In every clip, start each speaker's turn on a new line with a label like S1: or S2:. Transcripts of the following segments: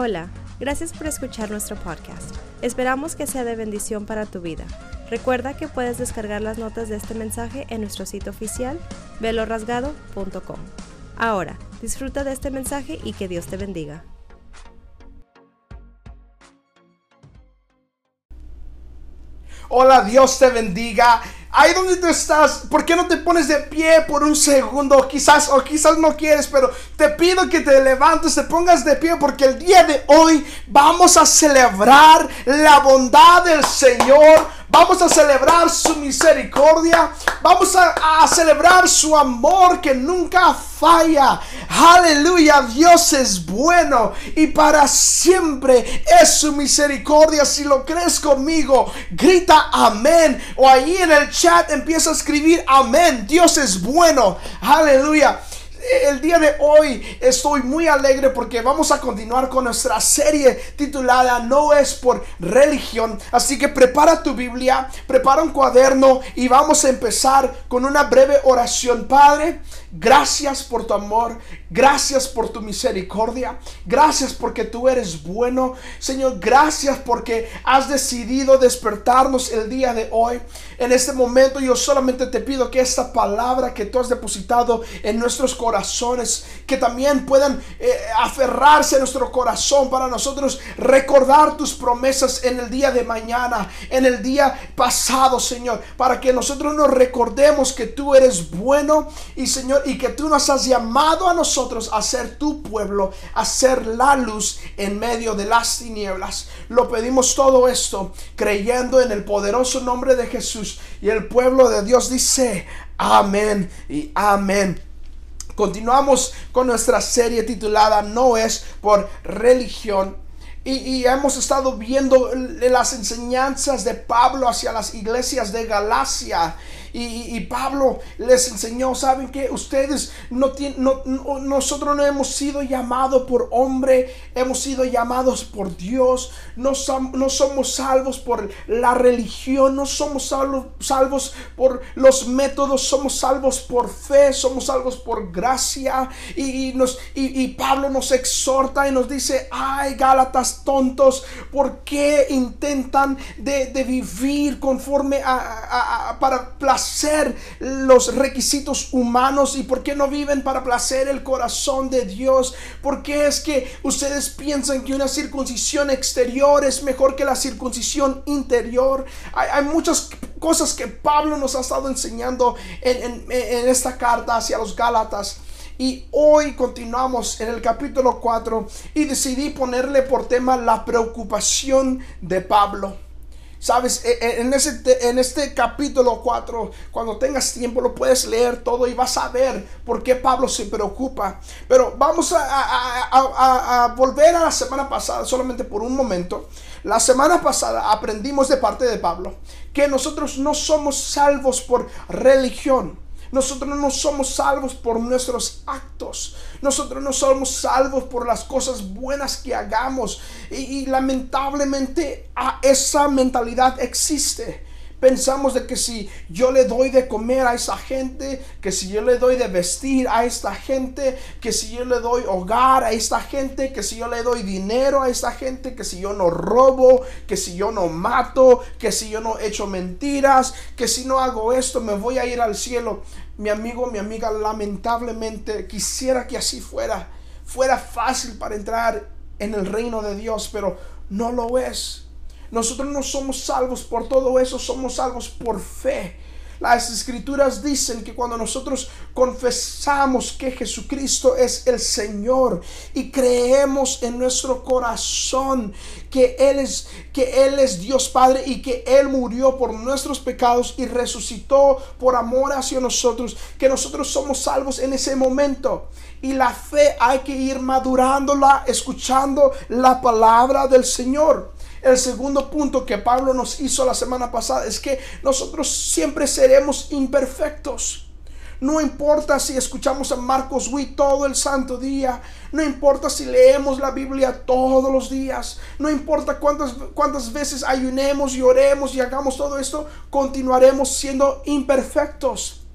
S1: Hola, gracias por escuchar nuestro podcast. Esperamos que sea de bendición para tu vida. Recuerda que puedes descargar las notas de este mensaje en nuestro sitio oficial velorasgado.com. Ahora, disfruta de este mensaje y que Dios te bendiga.
S2: Hola, Dios te bendiga. Ahí donde tú estás, ¿por qué no te pones de pie por un segundo? Quizás o quizás no quieres, pero te pido que te levantes, te pongas de pie porque el día de hoy vamos a celebrar la bondad del Señor Vamos a celebrar su misericordia. Vamos a, celebrar su amor que nunca falla. Aleluya. Dios es bueno y para siempre es su misericordia. Si lo crees conmigo, grita amén. O ahí en el chat empieza a escribir amén. Dios es bueno. Aleluya el día de hoy estoy muy alegre porque vamos a continuar con nuestra serie titulada No es por religión. Así que prepara tu Biblia, prepara un cuaderno y vamos a empezar con una breve oración. Padre, Gracias por tu amor, gracias por tu misericordia, gracias porque tú eres bueno. Señor, gracias porque has decidido despertarnos el día de hoy. En este momento yo solamente te pido que esta palabra que tú has depositado en nuestros corazones, que también puedan eh, aferrarse a nuestro corazón para nosotros recordar tus promesas en el día de mañana, en el día pasado, Señor, para que nosotros nos recordemos que tú eres bueno y Señor, y que tú nos has llamado a nosotros a ser tu pueblo, a ser la luz en medio de las tinieblas. Lo pedimos todo esto creyendo en el poderoso nombre de Jesús y el pueblo de Dios dice amén y amén. Continuamos con nuestra serie titulada No es por religión. Y, hemos estado viendo las enseñanzas de Pablo hacia las iglesias de Galacia. Y, Pablo les enseñó, ¿saben que Ustedes no tienen, no, nosotros no hemos sido llamados por hombre, hemos sido llamados por Dios. No, no somos salvos por la religión, no somos salvos, salvos por los métodos, somos salvos por fe, somos salvos por gracia. Y, nos, y, Pablo nos exhorta y nos dice, ay, Gálatas tontos, ¿por qué intentan de, vivir conforme a, a para? Hacer los requisitos humanos y por qué no viven para placer el corazón de Dios. ¿Por qué es que ustedes piensan que una circuncisión exterior es mejor que la circuncisión interior? Hay, muchas cosas que Pablo nos ha estado enseñando en, en esta carta hacia los Gálatas. Y hoy continuamos en el capítulo 4 y decidí ponerle por tema la preocupación de Pablo. Sabes, e, e, en, ese, en este capítulo 4, cuando tengas tiempo lo puedes leer todo y vas a ver por qué Pablo se preocupa. Pero vamos a, volver a la semana pasada solamente por un momento. La semana pasada aprendimos de parte de Pablo que nosotros no somos salvos por religión. Nosotros no somos salvos por nuestros actos. Nosotros no somos salvos por las cosas buenas que hagamos. Y, lamentablemente esa mentalidad existe. Pensamos de que si yo le doy de comer a esa gente, que si yo le doy de vestir a esta gente, que si yo le doy hogar a esta gente, que si yo le doy dinero a esta gente, que si yo no robo, que si yo no mato, que si yo no echo mentiras, que si no hago esto me voy a ir al cielo. Mi amigo, mi amiga, lamentablemente quisiera que así fuera. Fuera fácil para entrar en el reino de Dios, pero no lo es. Nosotros no somos salvos por todo eso, somos salvos por fe. Las escrituras dicen que cuando nosotros confesamos que Jesucristo es el Señor y creemos en nuestro corazón que Él es, que Él es Dios Padre y que Él murió por nuestros pecados y resucitó por amor hacia nosotros, que nosotros somos salvos en ese momento. Y la fe hay que ir madurándola, escuchando la palabra del Señor. El segundo punto que Pablo nos hizo la semana pasada es que nosotros siempre seremos imperfectos. No importa si escuchamos a Marcos Witt todo el santo día. No importa si leemos la Biblia todos los días. No importa cuántas, cuántas veces ayunemos y oremos y hagamos todo esto. Continuaremos siendo imperfectos.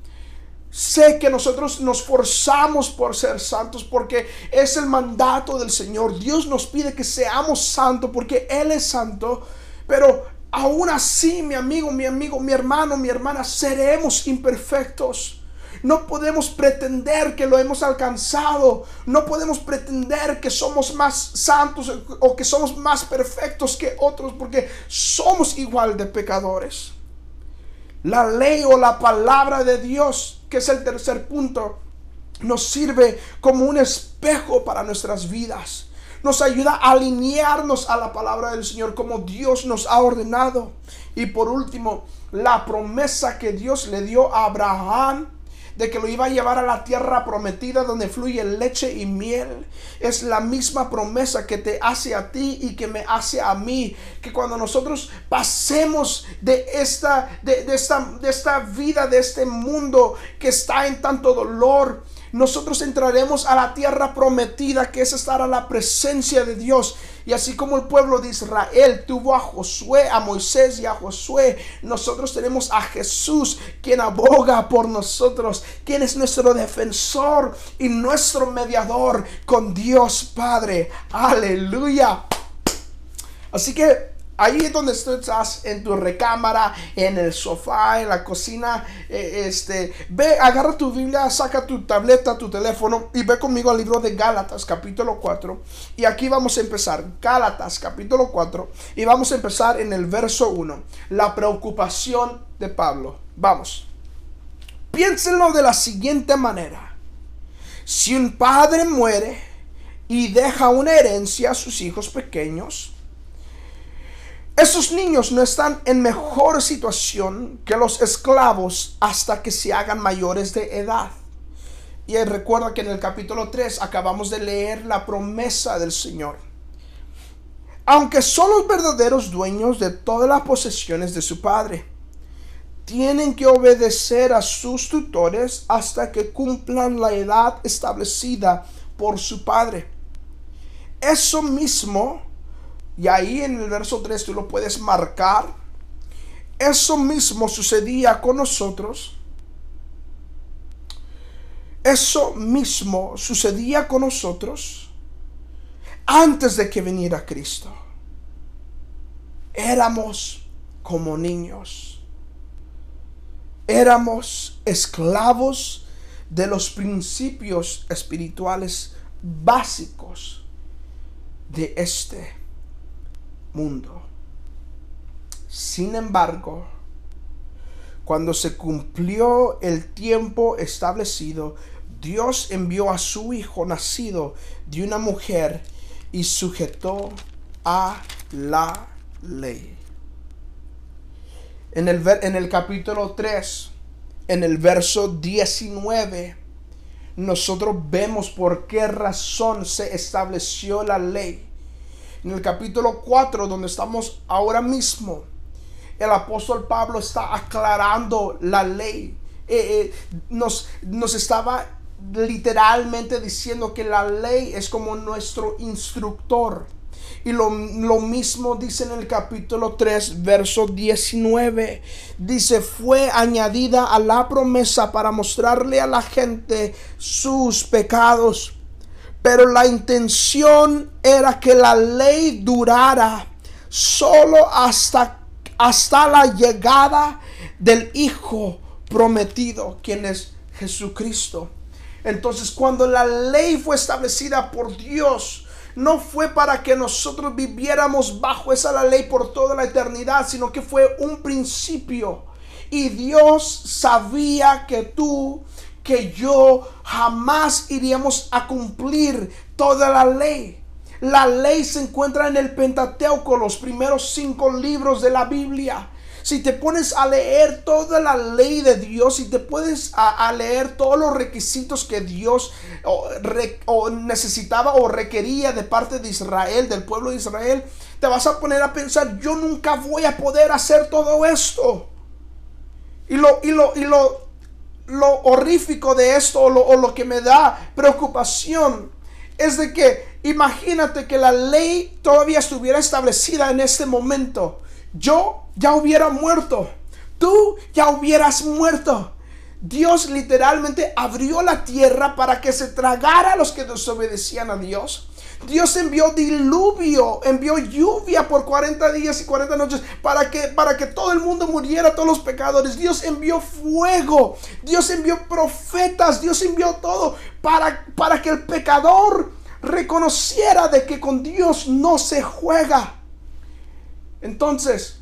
S2: Sé que nosotros nos forzamos por ser santos porque es el mandato del Señor. Dios nos pide que seamos santos porque Él es santo. Pero aún así, mi amigo, mi amigo, mi hermano, mi hermana, seremos imperfectos. No podemos pretender que lo hemos alcanzado. No podemos pretender que somos más santos o que somos más perfectos que otros porque somos igual de pecadores. La ley o la palabra de Dios, que es el tercer punto, nos sirve como un espejo para nuestras vidas. Nos ayuda a alinearnos a la palabra del Señor como Dios nos ha ordenado. Y por último, la promesa que Dios le dio a Abraham de que lo iba a llevar a la tierra prometida donde fluye leche y miel. Es la misma promesa que te hace a ti y que me hace a mí. Que cuando nosotros pasemos de esta, de, esta, de esta vida, de este mundo que está en tanto dolor, nosotros entraremos a la tierra prometida que es estar a la presencia de Dios. Y así como el pueblo de Israel tuvo a Josué, a Moisés y a Josué, nosotros tenemos a Jesús quien aboga por nosotros, quien es nuestro defensor y nuestro mediador con Dios Padre. Aleluya. Así que Ahí es donde estás en tu recámara, en el sofá, en la cocina. Eh, este, ve, agarra tu Biblia, saca tu tableta, tu teléfono y ve conmigo al libro de Gálatas, capítulo 4. Y aquí vamos a empezar. Gálatas, capítulo 4. Y vamos a empezar en el verso 1. La preocupación de Pablo. Vamos. Piénsenlo de la siguiente manera. Si un padre muere y deja una herencia a sus hijos pequeños, esos niños no están en mejor situación que los esclavos hasta que se hagan mayores de edad. Y recuerda que en el capítulo 3 acabamos de leer la promesa del Señor. Aunque son los verdaderos dueños de todas las posesiones de su padre, tienen que obedecer a sus tutores hasta que cumplan la edad establecida por su padre. Eso mismo y ahí en el verso 3 tú lo puedes marcar. Eso mismo sucedía con nosotros. Eso mismo sucedía con nosotros antes de que viniera Cristo. Éramos como niños. Éramos esclavos de los principios espirituales básicos de este mundo. Sin embargo, cuando se cumplió el tiempo establecido, Dios envió a su Hijo nacido de una mujer y sujetó a la ley. En el, en el capítulo 3, en el verso 19, nosotros vemos por qué razón se estableció la ley en el capítulo 4, donde estamos ahora mismo, el apóstol Pablo está aclarando la ley. Eh, eh, nos, nos estaba literalmente diciendo que la ley es como nuestro instructor. Y lo, lo, mismo dice en el capítulo 3, verso 19. Dice, fue añadida a la promesa para mostrarle a la gente sus pecados. Pero la intención era que la ley durara solo hasta, hasta la llegada del Hijo prometido, quien es Jesucristo. Entonces cuando la ley fue establecida por Dios, no fue para que nosotros viviéramos bajo esa la ley por toda la eternidad, sino que fue un principio. Y Dios sabía que tú que yo jamás iríamos a cumplir toda la ley. La ley se encuentra en el Pentateuco, los primeros cinco libros de la Biblia. Si te pones a leer toda la ley de Dios, si te puedes a, leer todos los requisitos que Dios necesitaba o requería de parte de Israel, del pueblo de Israel, te vas a poner a pensar, yo nunca voy a poder hacer todo esto. Y lo, y lo, y lo lo horrífico de esto o lo, que me da preocupación es de que imagínate que la ley todavía estuviera establecida en este momento. Yo ya hubiera muerto. Tú ya hubieras muerto. Dios literalmente abrió la tierra para que se tragara a los que desobedecían a Dios. Dios envió diluvio, envió lluvia por 40 días y 40 noches para que, para que todo el mundo muriera, todos los pecadores. Dios envió fuego, Dios envió profetas, Dios envió todo para, para que el pecador reconociera de que con Dios no se juega. Entonces,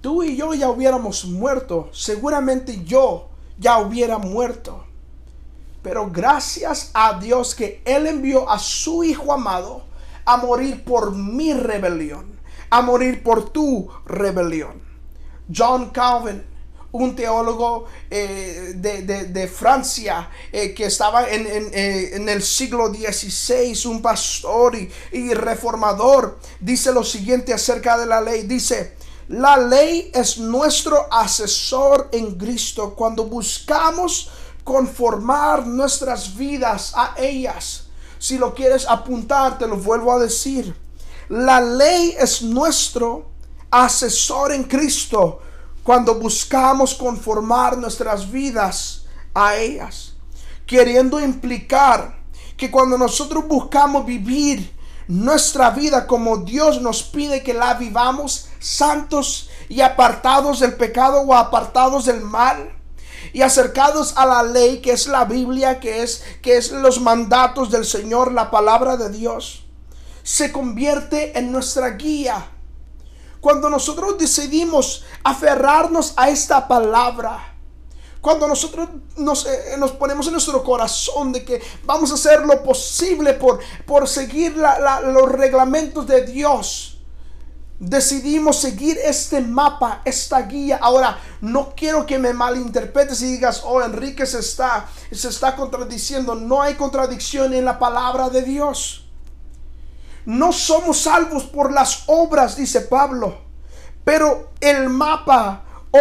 S2: tú y yo ya hubiéramos muerto, seguramente yo ya hubiera muerto. Pero gracias a Dios que Él envió a su Hijo amado a morir por mi rebelión, a morir por tu rebelión. John Calvin, un teólogo eh, de, Francia eh, que estaba en, eh, en, el siglo XVI, un pastor y, y reformador, dice lo siguiente acerca de la ley. Dice, la ley es nuestro asesor en Cristo cuando buscamos conformar nuestras vidas a ellas. Si lo quieres apuntar, te lo vuelvo a decir. La ley es nuestro asesor en Cristo cuando buscamos conformar nuestras vidas a ellas. Queriendo implicar que cuando nosotros buscamos vivir nuestra vida como Dios nos pide que la vivamos, santos y apartados del pecado o apartados del mal, y acercados a la ley que es la Biblia, que es que es los mandatos del Señor, la palabra de Dios, se convierte en nuestra guía. Cuando nosotros decidimos aferrarnos a esta palabra, cuando nosotros nos, eh, nos, ponemos en nuestro corazón de que vamos a hacer lo posible por, por seguir los reglamentos de Dios, decidimos seguir este mapa, esta guía. Ahora, no quiero que me malinterpretes y digas, oh, Enrique se está, se está contradiciendo. No hay contradicción en la palabra de Dios. No somos salvos por las obras, dice Pablo. Pero el mapa o,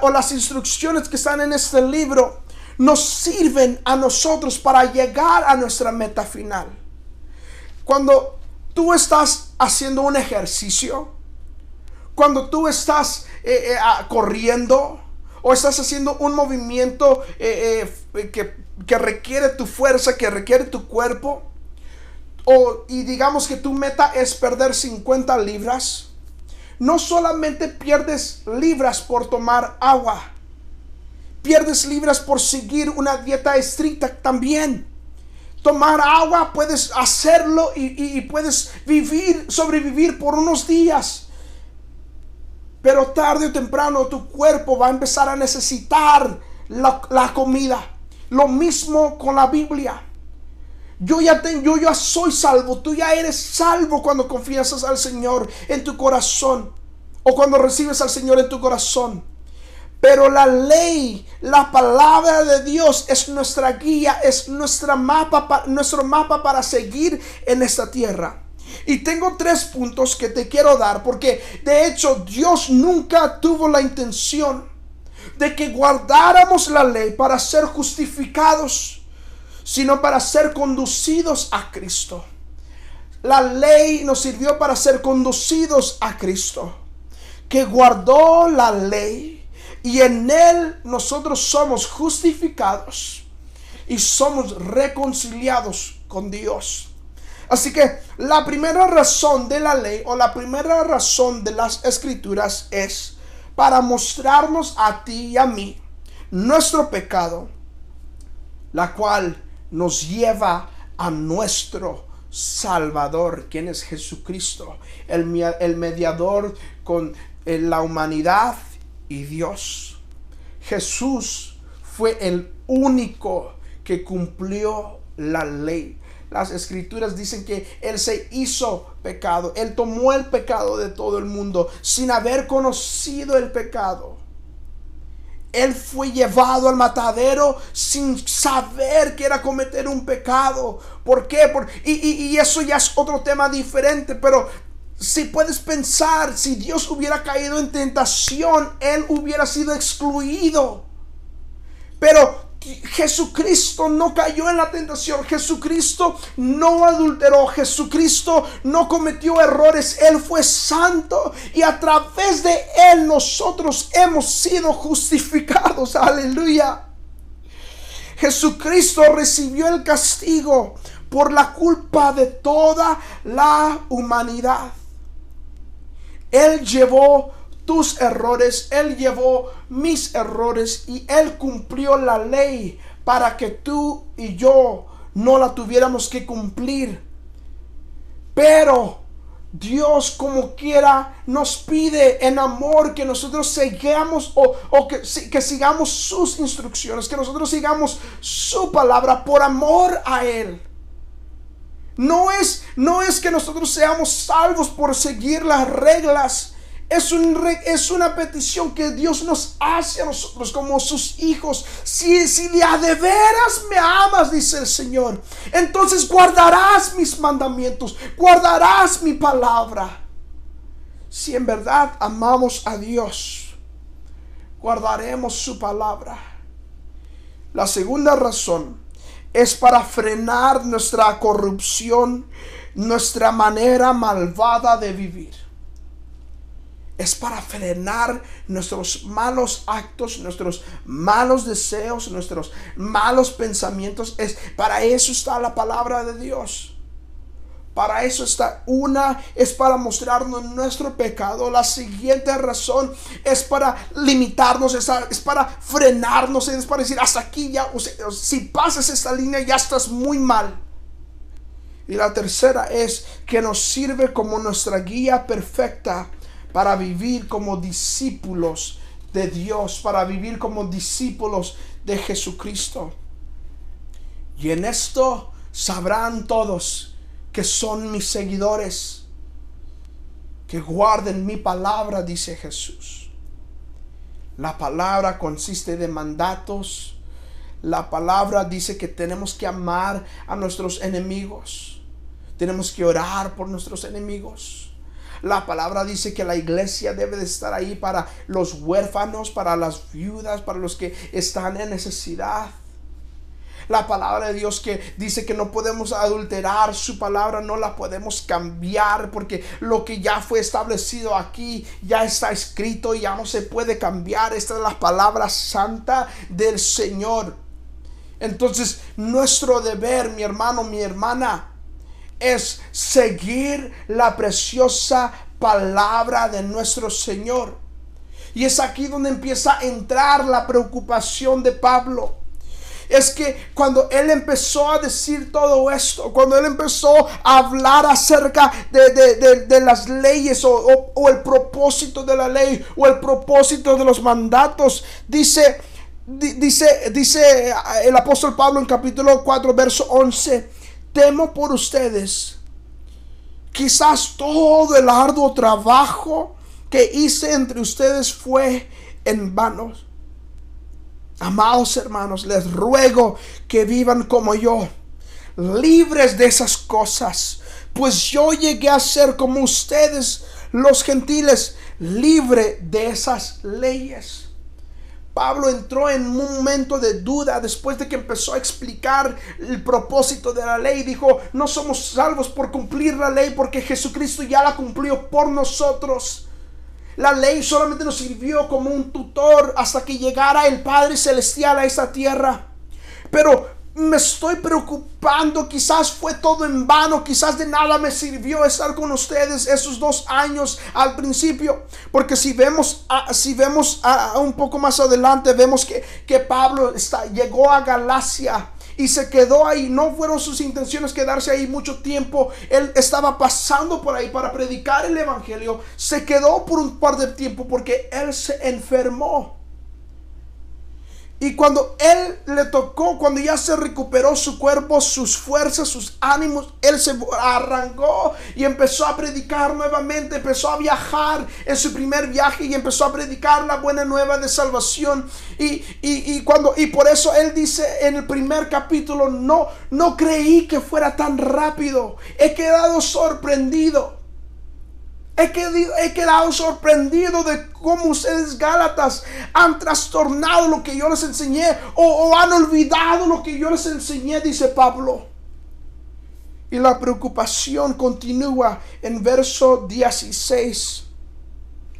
S2: o, las instrucciones que están en este libro nos sirven a nosotros para llegar a nuestra meta final. Cuando tú estás haciendo un ejercicio, cuando tú estás eh, eh, corriendo o estás haciendo un movimiento eh, que, que, requiere tu fuerza, que requiere tu cuerpo, o, y digamos que tu meta es perder 50 libras, no solamente pierdes libras por tomar agua, pierdes libras por seguir una dieta estricta también tomar agua, puedes hacerlo y, puedes vivir, sobrevivir por unos días. Pero tarde o temprano tu cuerpo va a empezar a necesitar la, comida. Lo mismo con la Biblia. Yo ya, yo ya soy salvo. Tú ya eres salvo cuando confiesas al Señor en tu corazón. O cuando recibes al Señor en tu corazón. Pero la ley, la palabra de Dios es nuestra guía, es nuestra mapa, nuestro mapa para seguir en esta tierra. Y tengo tres puntos que te quiero dar porque de hecho Dios nunca tuvo la intención de que guardáramos la ley para ser justificados, sino para ser conducidos a Cristo. La ley nos sirvió para ser conducidos a Cristo, que guardó la ley y en Él nosotros somos justificados y somos reconciliados con Dios. Así que la primera razón de la ley o la primera razón de las escrituras es para mostrarnos a ti y a mí nuestro pecado, la cual nos lleva a nuestro Salvador, quien es Jesucristo, el, el mediador con eh, la humanidad y Dios. Jesús fue el único que cumplió la ley. Las escrituras dicen que Él se hizo pecado. Él tomó el pecado de todo el mundo sin haber conocido el pecado. Él fue llevado al matadero sin saber que era cometer un pecado. ¿Por qué? Por, y, y, eso ya es otro tema diferente, pero si puedes pensar, si Dios hubiera caído en tentación, Él hubiera sido excluido. Pero Jesucristo no cayó en la tentación, Jesucristo no adulteró, Jesucristo no cometió errores, Él fue santo y a través de Él nosotros hemos sido justificados, aleluya. Jesucristo recibió el castigo por la culpa de toda la humanidad. Él llevó tus errores, Él llevó mis errores y Él cumplió la ley para que tú y yo no la tuviéramos que cumplir. Pero Dios como quiera nos pide en amor que nosotros sigamos o, que, sigamos sus instrucciones, que nosotros sigamos su palabra por amor a Él. No es, no es que nosotros seamos salvos por seguir las reglas es, un, es una petición que Dios nos hace a nosotros como sus hijos. Si, si de de veras me amas, dice el Señor, entonces guardarás mis mandamientos, guardarás mi palabra. Si en verdad amamos a Dios, guardaremos su palabra. La segunda razón es para frenar nuestra corrupción, nuestra manera malvada de vivir es para frenar nuestros malos actos, nuestros malos deseos, nuestros malos pensamientos. Es para eso está la palabra de Dios. Para eso está una, es para mostrarnos nuestro pecado. La siguiente razón es para limitarnos, es, para frenarnos, es para decir, hasta aquí ya, si pasas esta línea ya estás muy mal. Y la tercera es que nos sirve como nuestra guía perfecta para vivir como discípulos de Dios, para vivir como discípulos de Jesucristo. Y en esto sabrán todos que son mis seguidores, que guarden mi palabra, dice Jesús. La palabra consiste de mandatos. La palabra dice que tenemos que amar a nuestros enemigos. Tenemos que orar por nuestros enemigos. La palabra dice que la iglesia debe de estar ahí para los huérfanos, para las viudas, para los que están en necesidad. La palabra de Dios que dice que no podemos adulterar su palabra, no la podemos cambiar porque lo que ya fue establecido aquí ya está escrito y ya no se puede cambiar. Esta es la palabra santa del Señor. Entonces, nuestro deber, mi hermano, mi hermana, es seguir la preciosa palabra de nuestro Señor. Y es aquí donde empieza a entrar la preocupación de Pablo. Es que cuando él empezó a decir todo esto, cuando él empezó a hablar acerca de, las leyes o, o, el propósito de la ley o el propósito de los mandatos, dice, dice, dice el apóstol Pablo en capítulo 4, verso 11, temo por ustedes. Quizás todo el arduo trabajo que hice entre ustedes fue en vano. Amados hermanos, les ruego que vivan como yo, libres de esas cosas, pues yo llegué a ser como ustedes, los gentiles, libre de esas leyes. Pablo entró en un momento de duda después de que empezó a explicar el propósito de la ley. Dijo, no somos salvos por cumplir la ley porque Jesucristo ya la cumplió por nosotros. La ley solamente nos sirvió como un tutor hasta que llegara el Padre Celestial a esta tierra. Pero me estoy preocupando, quizás fue todo en vano, quizás de nada me sirvió estar con ustedes esos dos años al principio, porque si vemos, si vemos un poco más adelante, vemos que, que Pablo está, llegó a Galacia y se quedó ahí. No fueron sus intenciones quedarse ahí mucho tiempo. Él estaba pasando por ahí para predicar el Evangelio. Se quedó por un par de tiempo porque él se enfermó. Y cuando él le tocó, cuando ya se recuperó su cuerpo, sus fuerzas, sus ánimos, él se arrancó y empezó a predicar nuevamente, empezó a viajar en su primer viaje y empezó a predicar la buena nueva de salvación. Y, y, cuando, y por eso él dice en el primer capítulo, no, no creí que fuera tan rápido, he quedado sorprendido. He quedado, sorprendido de cómo ustedes Gálatas han trastornado lo que yo les enseñé o, o han olvidado lo que yo les enseñé, dice Pablo. Y la preocupación continúa en verso 16,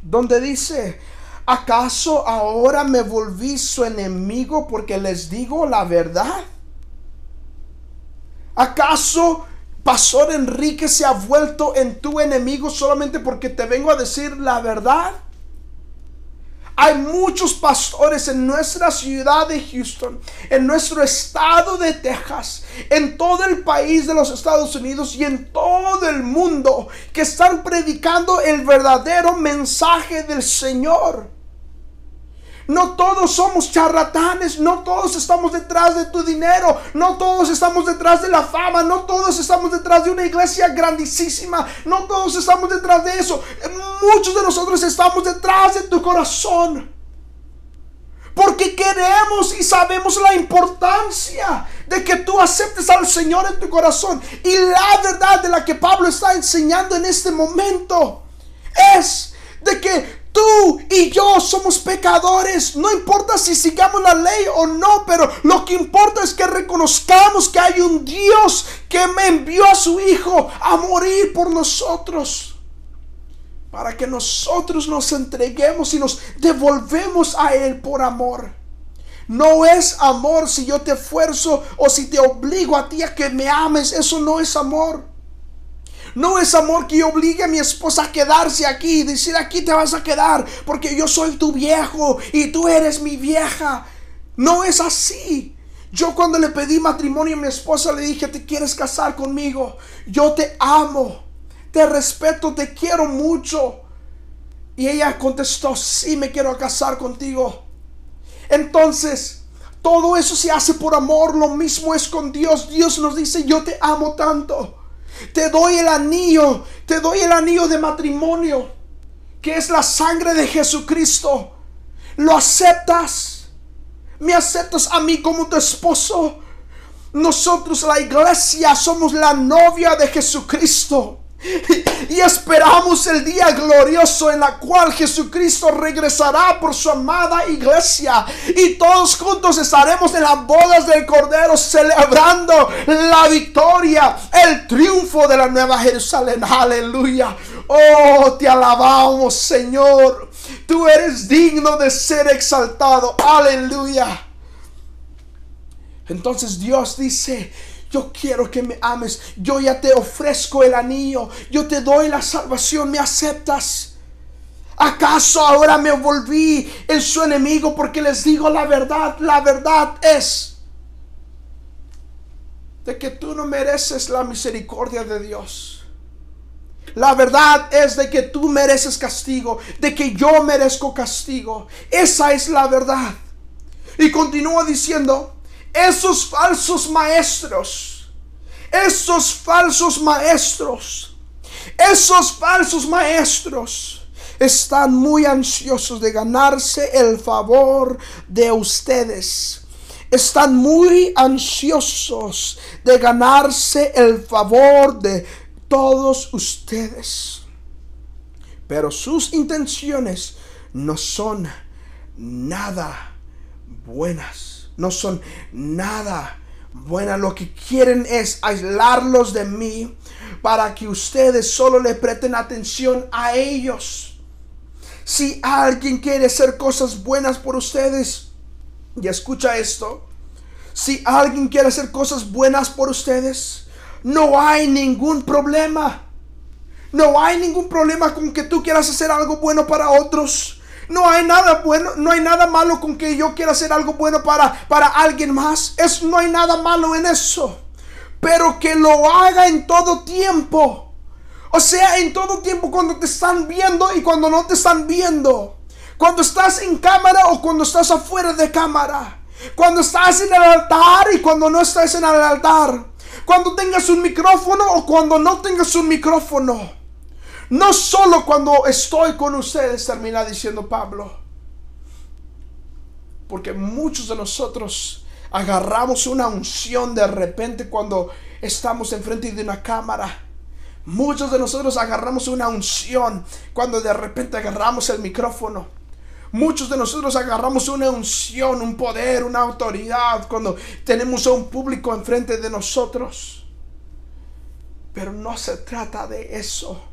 S2: donde dice, ¿acaso ahora me volví su enemigo porque les digo la verdad? ¿Acaso Pastor Enrique se ha vuelto en tu enemigo solamente porque te vengo a decir la verdad. Hay muchos pastores en nuestra ciudad de Houston, en nuestro estado de Texas, en todo el país de los Estados Unidos y en todo el mundo que están predicando el verdadero mensaje del Señor. No todos somos charlatanes, no todos estamos detrás de tu dinero, no todos estamos detrás de la fama, no todos estamos detrás de una iglesia grandísima, no todos estamos detrás de eso. Muchos de nosotros estamos detrás de tu corazón. Porque queremos y sabemos la importancia de que tú aceptes al Señor en tu corazón. Y la verdad de la que Pablo está enseñando en este momento es de que Tú y yo somos pecadores. No importa si sigamos la ley o no, pero lo que importa es que reconozcamos que hay un Dios que me envió a su Hijo a morir por nosotros. Para que nosotros nos entreguemos y nos devolvemos a Él por amor. No es amor si yo te esfuerzo o si te obligo a ti a que me ames. Eso no es amor. No es amor que obligue a mi esposa a quedarse aquí y decir aquí te vas a quedar porque yo soy tu viejo y tú eres mi vieja. No es así. Yo cuando le pedí matrimonio a mi esposa le dije, ¿te quieres casar conmigo? Yo te amo, te respeto, te quiero mucho. Y ella contestó, sí, me quiero casar contigo. Entonces, todo eso se hace por amor, lo mismo es con Dios. Dios nos dice, yo te amo tanto te doy el anillo, te doy el anillo de matrimonio, que es la sangre de Jesucristo. ¿Lo aceptas? ¿Me aceptas a mí como tu esposo? Nosotros, la iglesia, somos la novia de Jesucristo. Y esperamos el día glorioso en la cual Jesucristo regresará por su amada iglesia. Y todos juntos estaremos en las bodas del Cordero celebrando la victoria, el triunfo de la nueva Jerusalén. Aleluya. Oh, te alabamos Señor. Tú eres digno de ser exaltado. Aleluya. Entonces Dios dice, yo quiero que me ames. Yo ya te ofrezco el anillo. Yo te doy la salvación. ¿Me aceptas? ¿Acaso ahora me volví en su enemigo porque les digo la verdad? La verdad es de que tú no mereces la misericordia de Dios. La verdad es de que tú mereces castigo, de que yo merezco castigo. Esa es la verdad. Y continúa diciendo, esos falsos maestros, esos falsos maestros, esos falsos maestros están muy ansiosos de ganarse el favor de ustedes. Están muy ansiosos de ganarse el favor de todos ustedes. Pero sus intenciones no son nada buenas no son nada buenas. Lo que quieren es aislarlos de mí para que ustedes solo le presten atención a ellos. Si alguien quiere hacer cosas buenas por ustedes, y escucha esto, si alguien quiere hacer cosas buenas por ustedes, no hay ningún problema. No hay ningún problema con que tú quieras hacer algo bueno para otros. No hay nada bueno, no hay nada malo con que yo quiera hacer algo bueno para, para alguien más. Es, no hay nada malo en eso. Pero que lo haga en todo tiempo. O sea, en todo tiempo cuando te están viendo y cuando no te están viendo. Cuando estás en cámara o cuando estás afuera de cámara. Cuando estás en el altar y cuando no estás en el altar. Cuando tengas un micrófono o cuando no tengas un micrófono. No solo cuando estoy con ustedes, termina diciendo Pablo. Porque muchos de nosotros agarramos una unción de repente cuando estamos enfrente de una cámara. Muchos de nosotros agarramos una unción cuando de repente agarramos el micrófono. Muchos de nosotros agarramos una unción, un poder, una autoridad cuando tenemos a un público enfrente de nosotros. Pero no se trata de eso.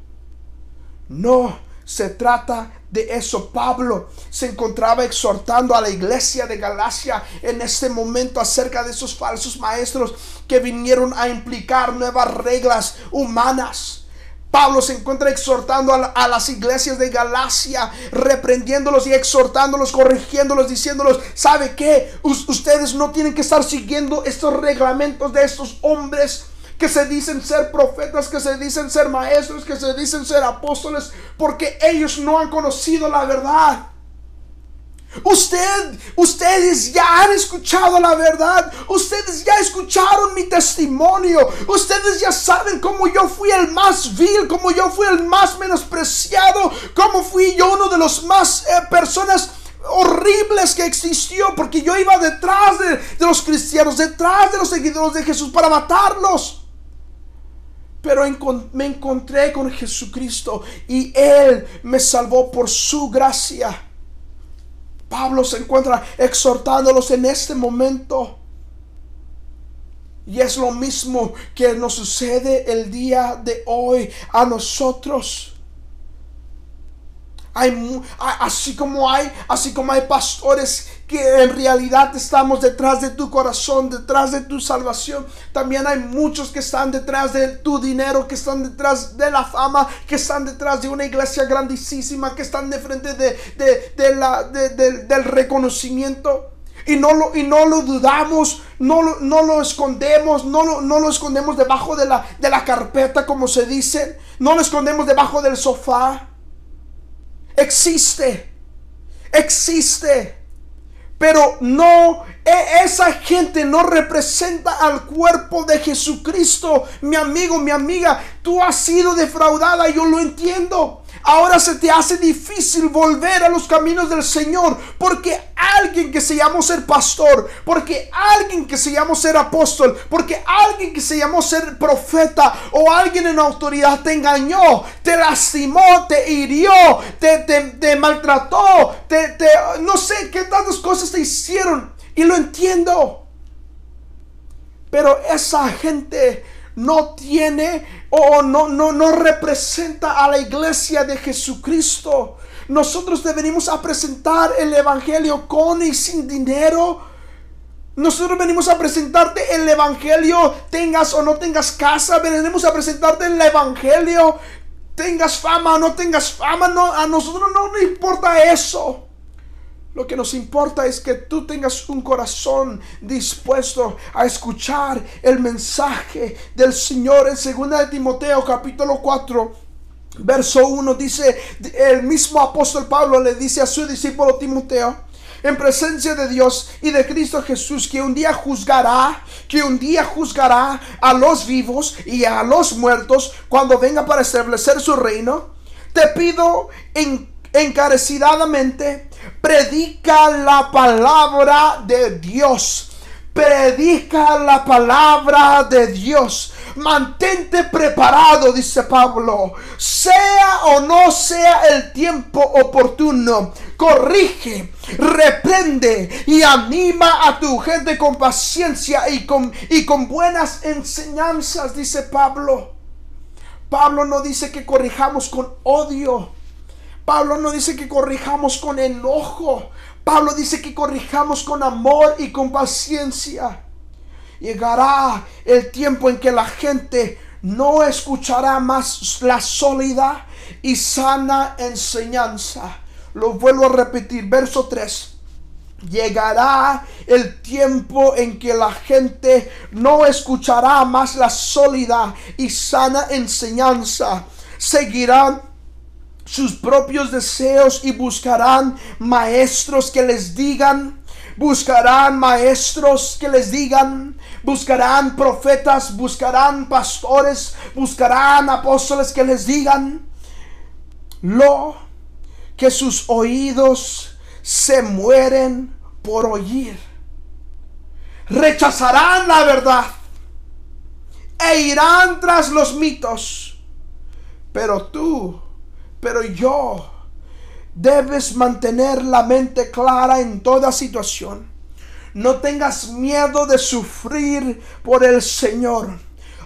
S2: No se trata de eso. Pablo se encontraba exhortando a la iglesia de Galacia en este momento acerca de esos falsos maestros que vinieron a implicar nuevas reglas humanas Pablo se encuentra exhortando a, las iglesias de Galacia, reprendiéndolos y exhortándolos, corrigiéndolos, diciéndolos, ¿sabe qué? ustedes no tienen que estar siguiendo estos reglamentos de estos hombres que se dicen ser profetas, que se dicen ser maestros, que se dicen ser apóstoles, porque ellos no han conocido la verdad. Usted, ustedes ya han escuchado la verdad. Ustedes ya escucharon mi testimonio. Ustedes ya saben cómo yo fui el más vil, cómo yo fui el más menospreciado, cómo fui yo uno de los más eh, personas horribles que existió, porque yo iba detrás de, de los cristianos, detrás de los seguidores de Jesús para matarlos. Pero me encontré con Jesucristo y Él me salvó por su gracia. Pablo se encuentra exhortándolos en este momento. Y es lo mismo que nos sucede el día de hoy a nosotros. Hay, así como hay, así como hay pastores que en realidad estamos detrás de tu corazón, detrás de tu salvación. También hay muchos que están detrás de tu dinero, que están detrás de la fama, que están detrás de una iglesia grandísima, que están de frente de, la, del reconocimiento. Y no lo, y no lo dudamos, no lo, no lo escondemos, no lo, no lo escondemos debajo de la, de la carpeta, como se dice. No lo escondemos debajo del sofá. Existe. Existe. Pero no, esa gente no representa al cuerpo de Jesucristo. Mi amigo, mi amiga, tú has sido defraudada, yo lo entiendo. Ahora se te hace difícil volver a los caminos del Señor porque alguien que se llamó ser pastor, porque alguien que se llamó ser apóstol, porque alguien que se llamó ser profeta o alguien en autoridad te engañó, te lastimó, te hirió, te, te, maltrató, te, te, no sé qué tantas cosas te hicieron y lo entiendo. Pero esa gente no tiene o no, no, no representa a la iglesia de Jesucristo. Nosotros deberíamos a presentar el Evangelio con y sin dinero. Nosotros venimos a presentarte el Evangelio, tengas o no tengas casa, venimos a presentarte el Evangelio, tengas fama o no tengas fama, no, a nosotros no nos importa eso. Lo que nos importa es que tú tengas un corazón dispuesto a escuchar el mensaje del Señor. En 2 de Timoteo capítulo 4, verso 1 dice, el mismo apóstol Pablo le dice a su discípulo Timoteo, en presencia de Dios y de Cristo Jesús, que un día juzgará, que un día juzgará a los vivos y a los muertos cuando venga para establecer su reino. Te pido encarecidamente Predica la palabra de Dios. Predica la palabra de Dios. Mantente preparado, dice Pablo. Sea o no sea el tiempo oportuno. Corrige, reprende y anima a tu gente con paciencia y con, y con buenas enseñanzas, dice Pablo. Pablo no dice que corrijamos con odio. Pablo no dice que corrijamos con enojo. Pablo dice que corrijamos con amor y con paciencia. Llegará el tiempo en que la gente no escuchará más la sólida y sana enseñanza. Lo vuelvo a repetir, verso 3. Llegará el tiempo en que la gente no escuchará más la sólida y sana enseñanza. Seguirán sus propios deseos y buscarán maestros que les digan, buscarán maestros que les digan, buscarán profetas, buscarán pastores, buscarán apóstoles que les digan lo que sus oídos se mueren por oír. Rechazarán la verdad e irán tras los mitos Pero tú, pero yo, debes mantener la mente clara en toda situación. No tengas miedo de sufrir por el Señor.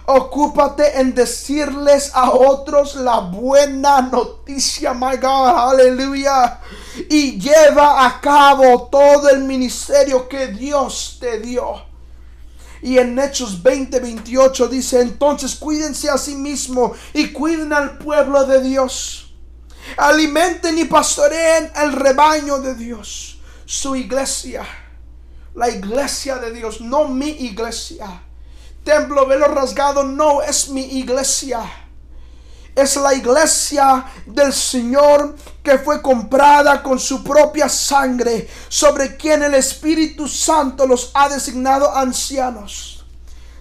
S2: Ocúpate en decirles a otros la buena noticia, my God, aleluya. Y lleva a cabo todo el ministerio que Dios te dio. Y en Hechos 20, 28 dice, entonces cuídense a sí mismo y cuiden al pueblo de Dios. Alimenten y pastoreen el rebaño de Dios, su iglesia. La iglesia de Dios, no mi iglesia. Templo velo rasgado no es mi iglesia. Es la iglesia del Señor que fue comprada con su propia sangre, sobre quien el Espíritu Santo los ha designado ancianos.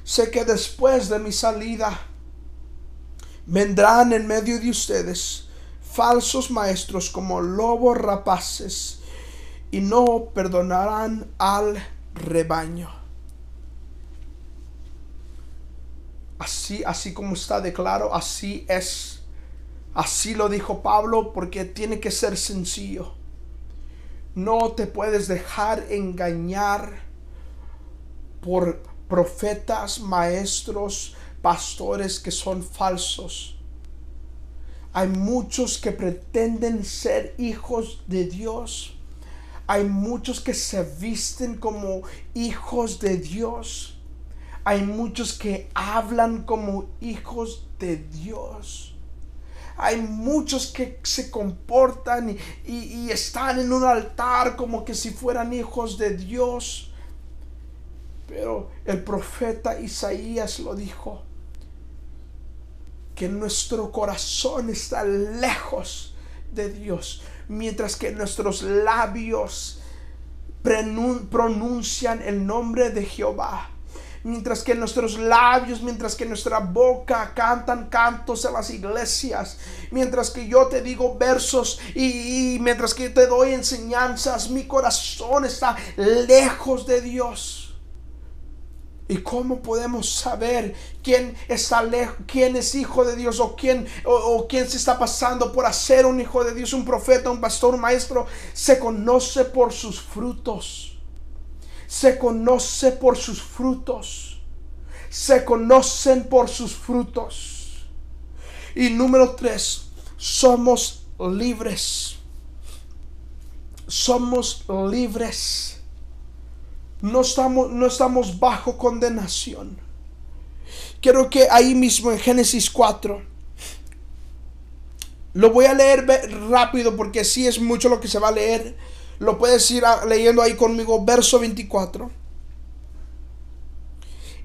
S2: Sé que después de mi salida vendrán en medio de ustedes falsos maestros como lobos rapaces y no perdonarán al rebaño. Así, así como está de claro, así es. Así lo dijo Pablo porque tiene que ser sencillo. No te puedes dejar engañar por profetas, maestros, pastores que son falsos hay muchos que pretenden ser hijos de Dios. Hay muchos que se visten como hijos de Dios. Hay muchos que hablan como hijos de Dios. Hay muchos que se comportan y, están en un altar como que si fueran hijos de Dios. Pero el profeta Isaías lo dijo que nuestro corazón está lejos de Dios, mientras que nuestros labios pronuncian el nombre de Jehová. Mientras que nuestros labios, mientras que nuestra boca cantan cantos en las iglesias, mientras que yo te digo versos y, y mientras que te doy enseñanzas, mi corazón está lejos de Dios. ¿Y cómo podemos saber quién está lejos, quién es hijo de Dios o quién, o, quién se está pasando por hacer un hijo de Dios, un profeta, un pastor, un maestro? Se conoce por sus frutos. Se conoce por sus frutos. Se conocen por sus frutos. Y número tres, somos libres. Somos libres no estamos, no estamos bajo condenación. Quiero que ahí mismo en Génesis 4, lo voy a leer rápido porque si es mucho lo que se va a leer. Lo puedes ir leyendo ahí conmigo, verso 24.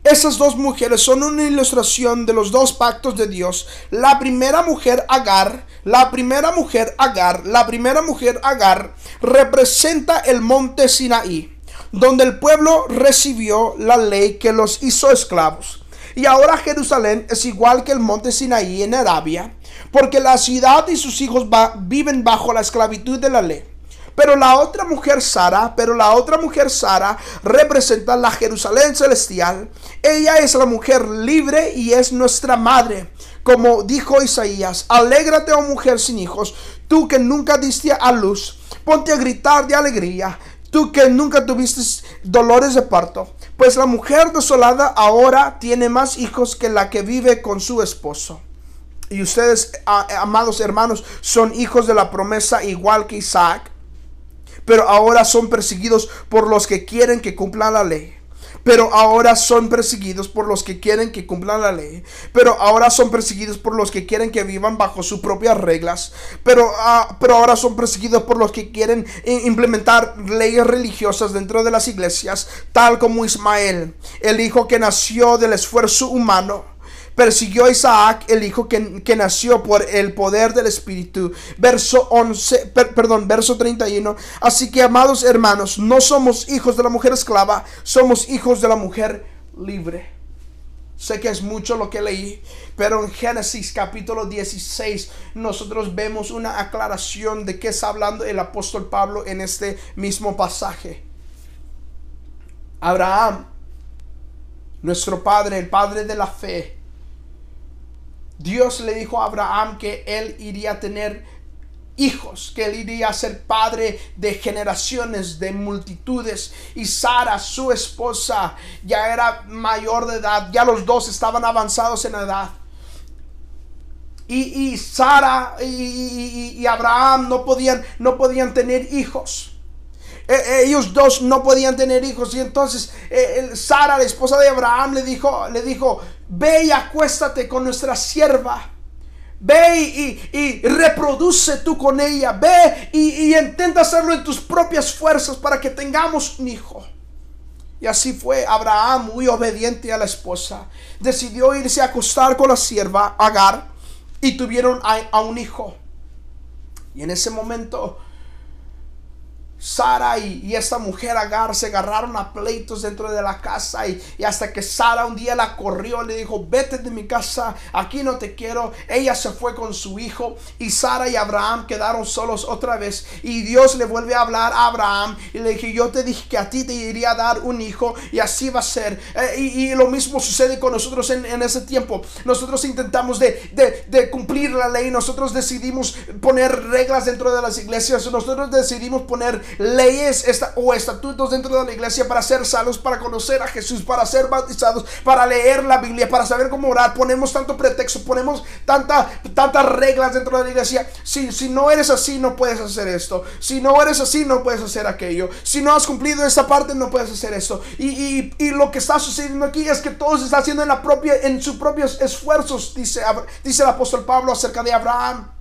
S2: Esas dos mujeres son una ilustración de los dos pactos de Dios. La primera mujer, Agar, la primera mujer, Agar, la primera mujer, Agar, representa el monte Sinaí donde el pueblo recibió la ley que los hizo esclavos. Y ahora Jerusalén es igual que el monte Sinaí en Arabia, porque la ciudad y sus hijos viven bajo la esclavitud de la ley. Pero la otra mujer Sara, pero la otra mujer Sara representa la Jerusalén celestial. Ella es la mujer libre y es nuestra madre. Como dijo Isaías, alégrate, oh mujer sin hijos, tú que nunca diste a luz, ponte a gritar de alegría, Tú que nunca tuviste dolores de parto, pues la mujer desolada ahora tiene más hijos que la que vive con su esposo. Y ustedes, amados hermanos, son hijos de la promesa igual que Isaac, pero ahora son perseguidos por los que quieren que cumplan la ley pero ahora son perseguidos por los que quieren que cumplan la ley, pero ahora son perseguidos por los que quieren que vivan bajo sus propias reglas, pero, ah, pero ahora son perseguidos por los que quieren implementar leyes religiosas dentro de las iglesias, tal como Ismael, el hijo que nació del esfuerzo humano persiguió a Isaac, el hijo que, nació por el poder del Espíritu. Verso 11, perdón, verso 31. Así que, amados hermanos, no somos hijos de la mujer esclava, somos hijos de la mujer libre. Sé que es mucho lo que leí, pero en Génesis capítulo 16 nosotros vemos una aclaración de qué está hablando el apóstol Pablo en este mismo pasaje. Abraham, nuestro padre, el padre de la fe, Dios le dijo a Abraham que él iría a tener hijos, que él iría a ser padre de generaciones, de multitudes. Y Sara, su esposa, ya era mayor de edad, ya los dos estaban avanzados en edad. Y, Sara y, Abraham no podían, no podían tener hijos. E, e, ellos dos no podían tener hijos. Y entonces eh, Sara, la esposa de Abraham, le dijo, le dijo, ve y acuéstate con nuestra sierva. Ve y, reproduce tú con ella. Ve y, intenta hacerlo en tus propias fuerzas para que tengamos un hijo. Y así fue Abraham, muy obediente a la esposa. Decidió irse a acostar con la sierva Agar y tuvieron a un hijo. Y en ese momento Sara y, esta mujer Agar se agarraron a pleitos dentro de la casa y, hasta que Sara un día la corrió, le dijo, vete de mi casa, aquí no te quiero. Ella se fue con su hijo y Sara y Abraham quedaron solos otra vez y Dios le vuelve a hablar a Abraham y le dije, yo te dije que a ti te iría a dar un hijo y así va a ser. Eh, y, lo mismo sucede con nosotros en, ese tiempo. Nosotros intentamos de, de cumplir la ley, nosotros decidimos poner reglas dentro de las iglesias, nosotros decidimos poner leyes o estatutos dentro de la iglesia para ser salvos, para conocer a Jesús, para ser bautizados, para leer la Biblia, para saber cómo orar. Ponemos tanto pretexto, ponemos tanta, tantas reglas dentro de la iglesia. Si, si no eres así, no puedes hacer esto. Si no eres así, no puedes hacer aquello. Si no has cumplido esta parte, no puedes hacer esto. Y, lo que está sucediendo aquí es que todo se está haciendo en, la propia, en sus propios esfuerzos, dice, dice el apóstol Pablo acerca de Abraham.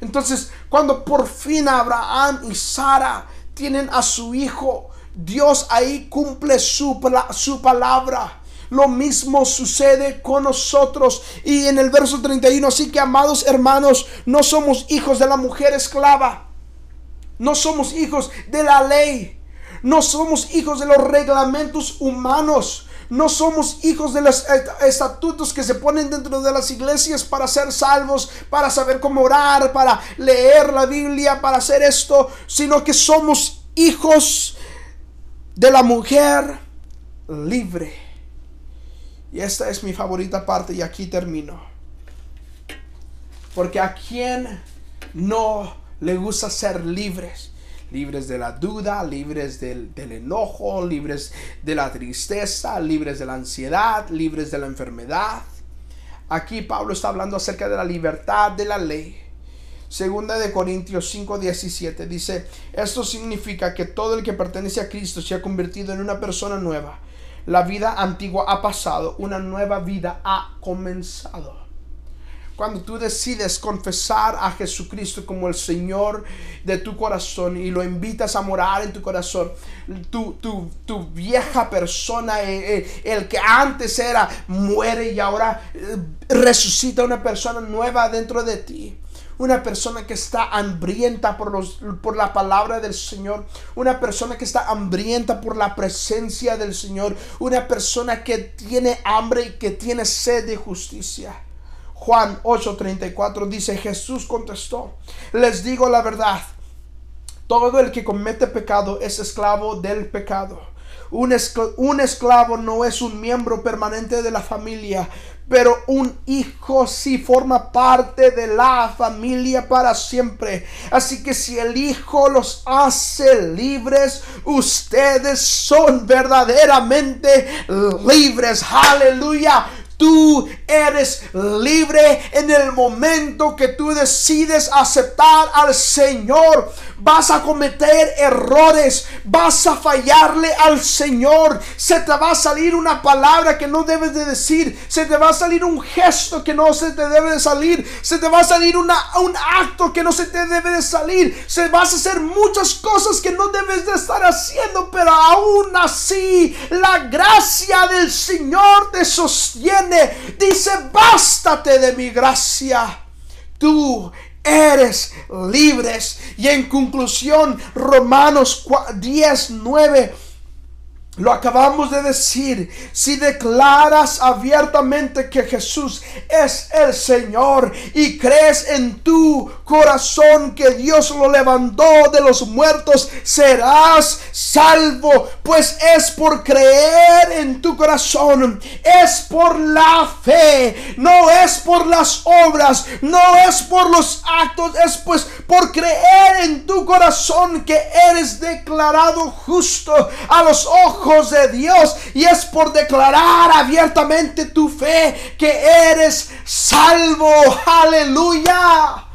S2: Entonces, cuando por fin Abraham y Sara tienen a su hijo, Dios ahí cumple su, su palabra. Lo mismo sucede con nosotros. Y en el verso 31, así que amados hermanos, no somos hijos de la mujer esclava. No somos hijos de la ley. No somos hijos de los reglamentos humanos. No somos hijos de los estatutos que se ponen dentro de las iglesias para ser salvos, para saber cómo orar, para leer la Biblia, para hacer esto, sino que somos hijos de la mujer libre. Y esta es mi favorita parte y aquí termino. Porque a quien no le gusta ser libres libres de la duda, libres del, enojo, libres de la tristeza, libres de la ansiedad, libres de la enfermedad. Aquí Pablo está hablando acerca de la libertad de la ley. Segunda de Corintios 5:17 dice, esto significa que todo el que pertenece a Cristo se ha convertido en una persona nueva. La vida antigua ha pasado, una nueva vida ha comenzado. Cuando tú decides confesar a Jesucristo como el Señor de tu corazón y lo invitas a morar en tu corazón, tu, tu, vieja persona, eh, eh, el que antes era, muere y ahora eh, resucita una persona nueva dentro de ti. Una persona que está hambrienta por, los, por la palabra del Señor. Una persona que está hambrienta por la presencia del Señor. Una persona que tiene hambre y que tiene sed de justicia. Juan 8:34 dice, Jesús contestó, les digo la verdad, todo el que comete pecado es esclavo del pecado. Un, un, esclavo no es un miembro permanente de la familia, pero un hijo sí forma parte de la familia para siempre. Así que si el hijo los hace libres, ustedes son verdaderamente libres. Aleluya. Tú eres libre en el momento que tú decides aceptar al Señor. Vas a cometer errores, vas a fallarle al Señor. Se te va a salir una palabra que no debes de decir. Se te va a salir un gesto que no se te debe de salir. Se te va a salir una, un acto que no se te debe de salir. Se vas a hacer muchas cosas que no debes de estar haciendo. Pero aún así, la gracia del Señor te sostiene Dice, bástate de mi gracia. Tú eres libres. Y en conclusión, Romanos 10, 9 Lo acabamos de decir. Si declaras abiertamente que Jesús es el Señor y crees en tu corazón que Dios lo levantó de los muertos, serás salvo. Pues es por creer en tu corazón. Es por la fe. No es por las obras. No es por los actos. Es pues por creer en tu corazón que eres declarado justo a los ojos de Dios y es por declarar abiertamente tu fe que eres salvo. Aleluya.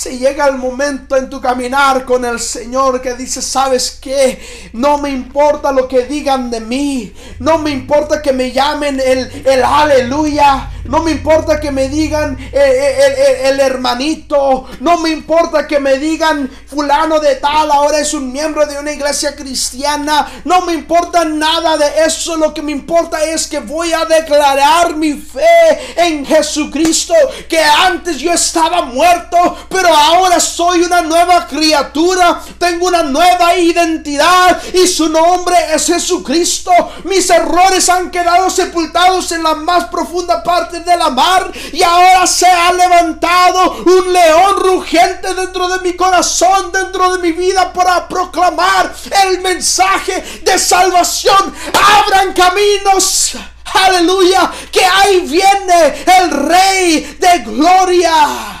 S2: Si llega el momento en tu caminar con el Señor que dices, ¿sabes qué? No me importa lo que digan de mí. No me importa que me llamen el, el aleluya. No me importa que me digan eh, eh, el, hermanito. No me importa que me digan fulano de tal. Ahora es un miembro de una iglesia cristiana. No me importa nada de eso. Lo que me importa es que voy a declarar mi fe en Jesucristo. Que antes yo estaba muerto. Pero ahora soy una nueva criatura. Tengo una nueva identidad. Y su nombre es Jesucristo. Mis errores han quedado sepultados en la más profunda parte de la mar y ahora se ha levantado un león rugiente dentro de mi corazón, dentro de mi vida para proclamar el mensaje de salvación. Abran caminos. Aleluya, que ahí viene el rey de gloria.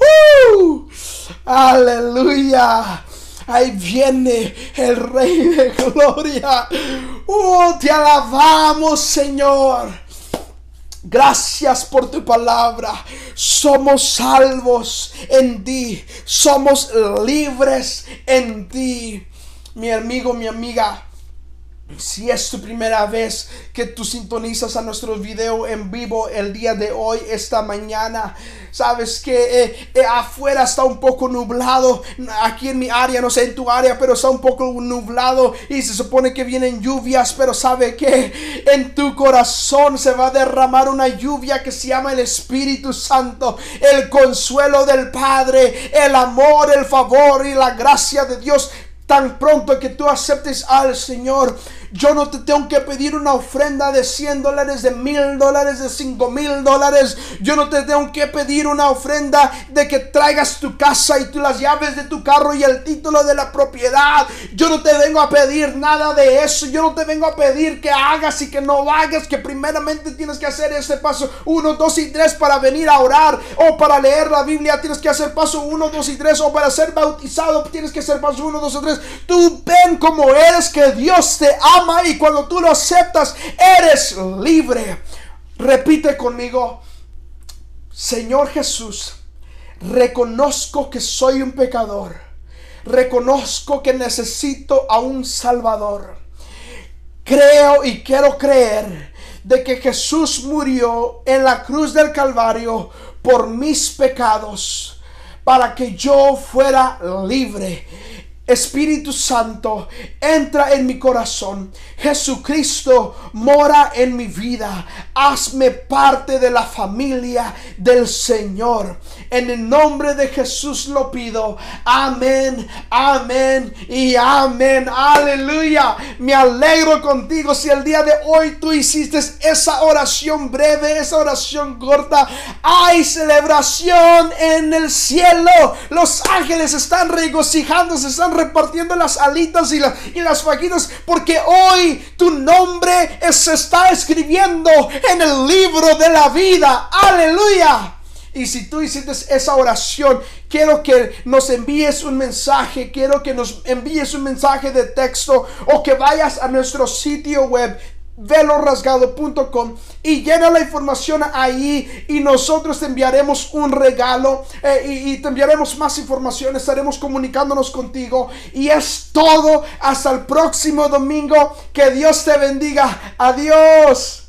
S2: ¡Uh! aleluya. Ahí viene el Rey de Gloria. Oh, te alabamos, Señor. Gracias por tu palabra. Somos salvos en ti. Somos libres en ti. Mi amigo, mi amiga. Si es tu primera vez que tú sintonizas a nuestro video en vivo el día de hoy, esta mañana, sabes que eh, eh, afuera está un poco nublado, aquí en mi área, no sé en tu área, pero está un poco nublado y se supone que vienen lluvias, pero sabe que en tu corazón se va a derramar una lluvia que se llama el Espíritu Santo, el consuelo del Padre, el amor, el favor y la gracia de Dios. Tan pronto que tú aceptes al Señor, yo no te tengo que pedir una ofrenda de 100 dólares, de mil dólares, de 5 mil dólares. Yo no te tengo que pedir una ofrenda de que traigas tu casa y las llaves de tu carro y el título de la propiedad. Yo no te vengo a pedir nada de eso. Yo no te vengo a pedir que hagas y que no hagas. Que primeramente tienes que hacer este paso 1, 2 y 3 para venir a orar o para leer la Biblia. Tienes que hacer paso 1, 2 y 3 o para ser bautizado. Tienes que hacer paso 1, 2 y 3. Tú ven como eres que Dios te ama y cuando tú lo aceptas, eres libre. Repite conmigo, Señor Jesús, reconozco que soy un pecador. Reconozco que necesito a un Salvador. Creo y quiero creer de que Jesús murió en la cruz del Calvario por mis pecados para que yo fuera libre Espíritu Santo, entra en mi corazón. Jesucristo mora en mi vida. Hazme parte de la familia del Señor. En el nombre de Jesús lo pido. Amén, amén y amén. Aleluya. Me alegro contigo si el día de hoy tú hiciste esa oración breve, esa oración corta. Hay celebración en el cielo. Los ángeles están regocijando, se están repartiendo las alitas y, y las fajitas porque hoy tu nombre se está escribiendo en el libro de la vida. Aleluya. Y si tú hiciste esa oración, quiero que nos envíes un mensaje, quiero que nos envíes un mensaje de texto o que vayas a nuestro sitio web velorasgado.com y llena la información ahí y nosotros te enviaremos un regalo eh, y, y, te enviaremos más información, estaremos comunicándonos contigo y es todo. Hasta el próximo domingo, que Dios te bendiga, adiós.